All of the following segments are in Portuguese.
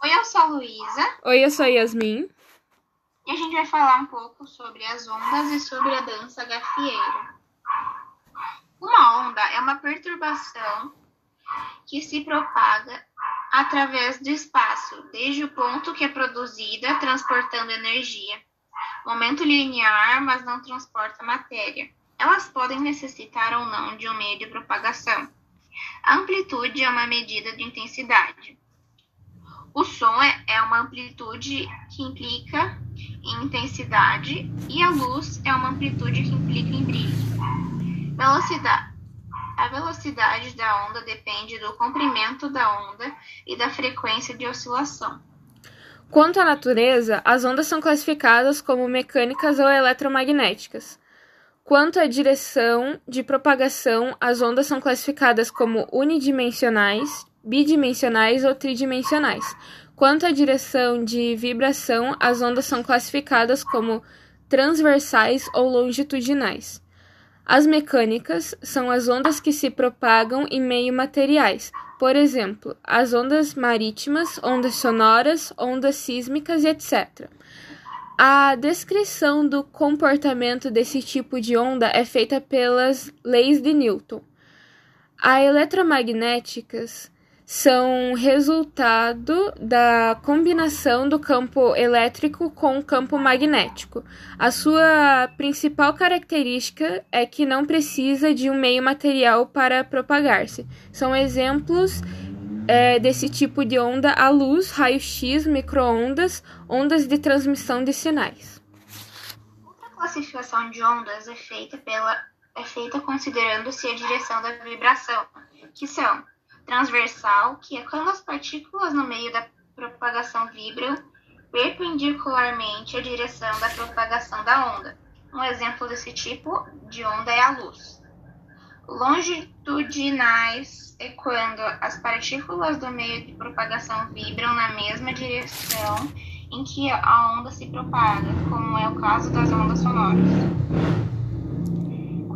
Oi, eu sou a Luísa. Oi, eu sou a Yasmin. E a gente vai falar um pouco sobre as ondas e sobre a dança gafieira. Uma onda é uma perturbação que se propaga através do espaço, desde o ponto que é produzida, transportando energia. Momento linear, mas não transporta matéria. Elas podem necessitar ou não de um meio de propagação. A amplitude é uma medida de intensidade. O som é, é uma amplitude que implica em intensidade e a luz é uma amplitude que implica em brilho. Velocidade. A velocidade da onda depende do comprimento da onda e da frequência de oscilação. Quanto à natureza, as ondas são classificadas como mecânicas ou eletromagnéticas. Quanto à direção de propagação, as ondas são classificadas como unidimensionais, bidimensionais ou tridimensionais. Quanto à direção de vibração, as ondas são classificadas como transversais ou longitudinais. As mecânicas são as ondas que se propagam em meio materiais, por exemplo, as ondas marítimas, ondas sonoras, ondas sísmicas etc. A descrição do comportamento desse tipo de onda é feita pelas leis de Newton. As eletromagnéticas são resultado da combinação do campo elétrico com o campo magnético. A sua principal característica é que não precisa de um meio material para propagar-se. São exemplos é, desse tipo de onda a luz, raio-x, microondas, ondas de transmissão de sinais. Outra classificação de ondas é feita, pela, é feita considerando-se a direção da vibração, que são transversal, que é quando as partículas no meio da propagação vibram perpendicularmente à direção da propagação da onda. Um exemplo desse tipo de onda é a luz. Longitudinais é quando as partículas do meio de propagação vibram na mesma direção em que a onda se propaga, como é o caso das ondas sonoras.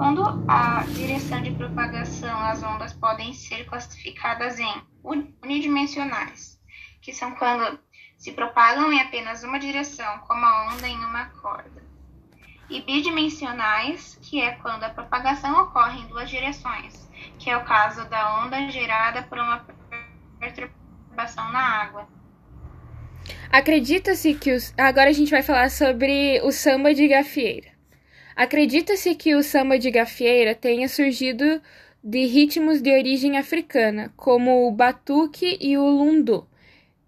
Quando a direção de propagação, as ondas podem ser classificadas em unidimensionais, que são quando se propagam em apenas uma direção, como a onda em uma corda, e bidimensionais, que é quando a propagação ocorre em duas direções, que é o caso da onda gerada por uma perturbação na água. Acredita-se que os. Agora a gente vai falar sobre o samba de gafieira. Acredita-se que o samba de gafieira tenha surgido de ritmos de origem africana, como o batuque e o lundu.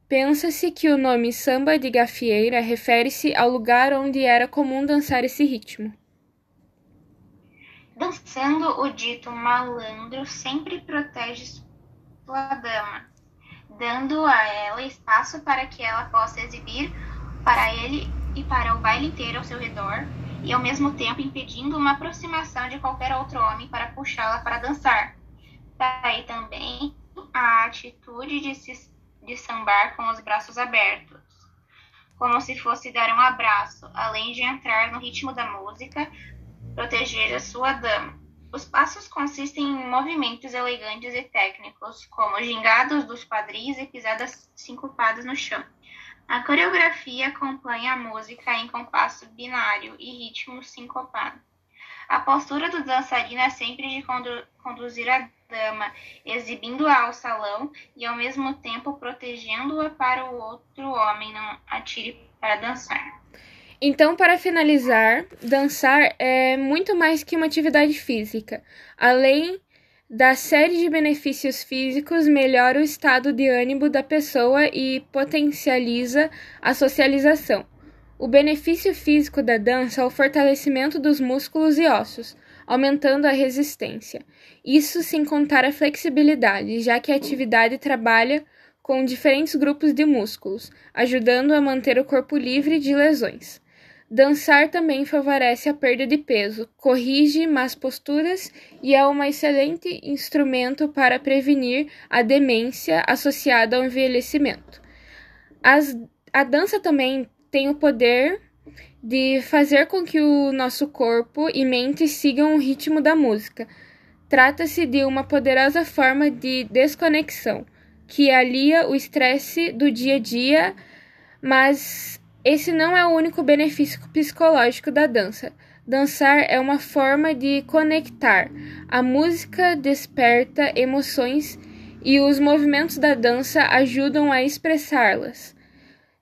Pensa-se que o nome samba de gafieira refere-se ao lugar onde era comum dançar esse ritmo. Dançando, o dito malandro sempre protege sua dama, dando a ela espaço para que ela possa exibir para ele e para o baile inteiro ao seu redor e ao mesmo tempo impedindo uma aproximação de qualquer outro homem para puxá-la para dançar. Daí também a atitude de, se, de sambar com os braços abertos, como se fosse dar um abraço, além de entrar no ritmo da música, proteger a sua dama. Os passos consistem em movimentos elegantes e técnicos, como gingados dos quadris e pisadas sincopadas no chão. A coreografia acompanha a música em compasso binário e ritmo sincopado. A postura do dançarino é sempre de condu conduzir a dama, exibindo-a ao salão e ao mesmo tempo protegendo-a para o outro homem não atire para dançar. Então, para finalizar, dançar é muito mais que uma atividade física. Além da série de benefícios físicos melhora o estado de ânimo da pessoa e potencializa a socialização. O benefício físico da dança é o fortalecimento dos músculos e ossos, aumentando a resistência. Isso sem contar a flexibilidade, já que a atividade trabalha com diferentes grupos de músculos, ajudando a manter o corpo livre de lesões. Dançar também favorece a perda de peso, corrige más posturas e é um excelente instrumento para prevenir a demência associada ao envelhecimento. As, a dança também tem o poder de fazer com que o nosso corpo e mente sigam o ritmo da música. Trata-se de uma poderosa forma de desconexão, que alia o estresse do dia a dia, mas esse não é o único benefício psicológico da dança. Dançar é uma forma de conectar. A música desperta emoções e os movimentos da dança ajudam a expressá-las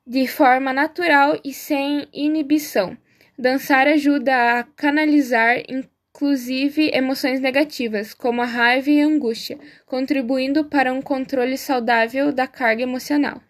de forma natural e sem inibição. Dançar ajuda a canalizar inclusive emoções negativas, como a raiva e a angústia, contribuindo para um controle saudável da carga emocional.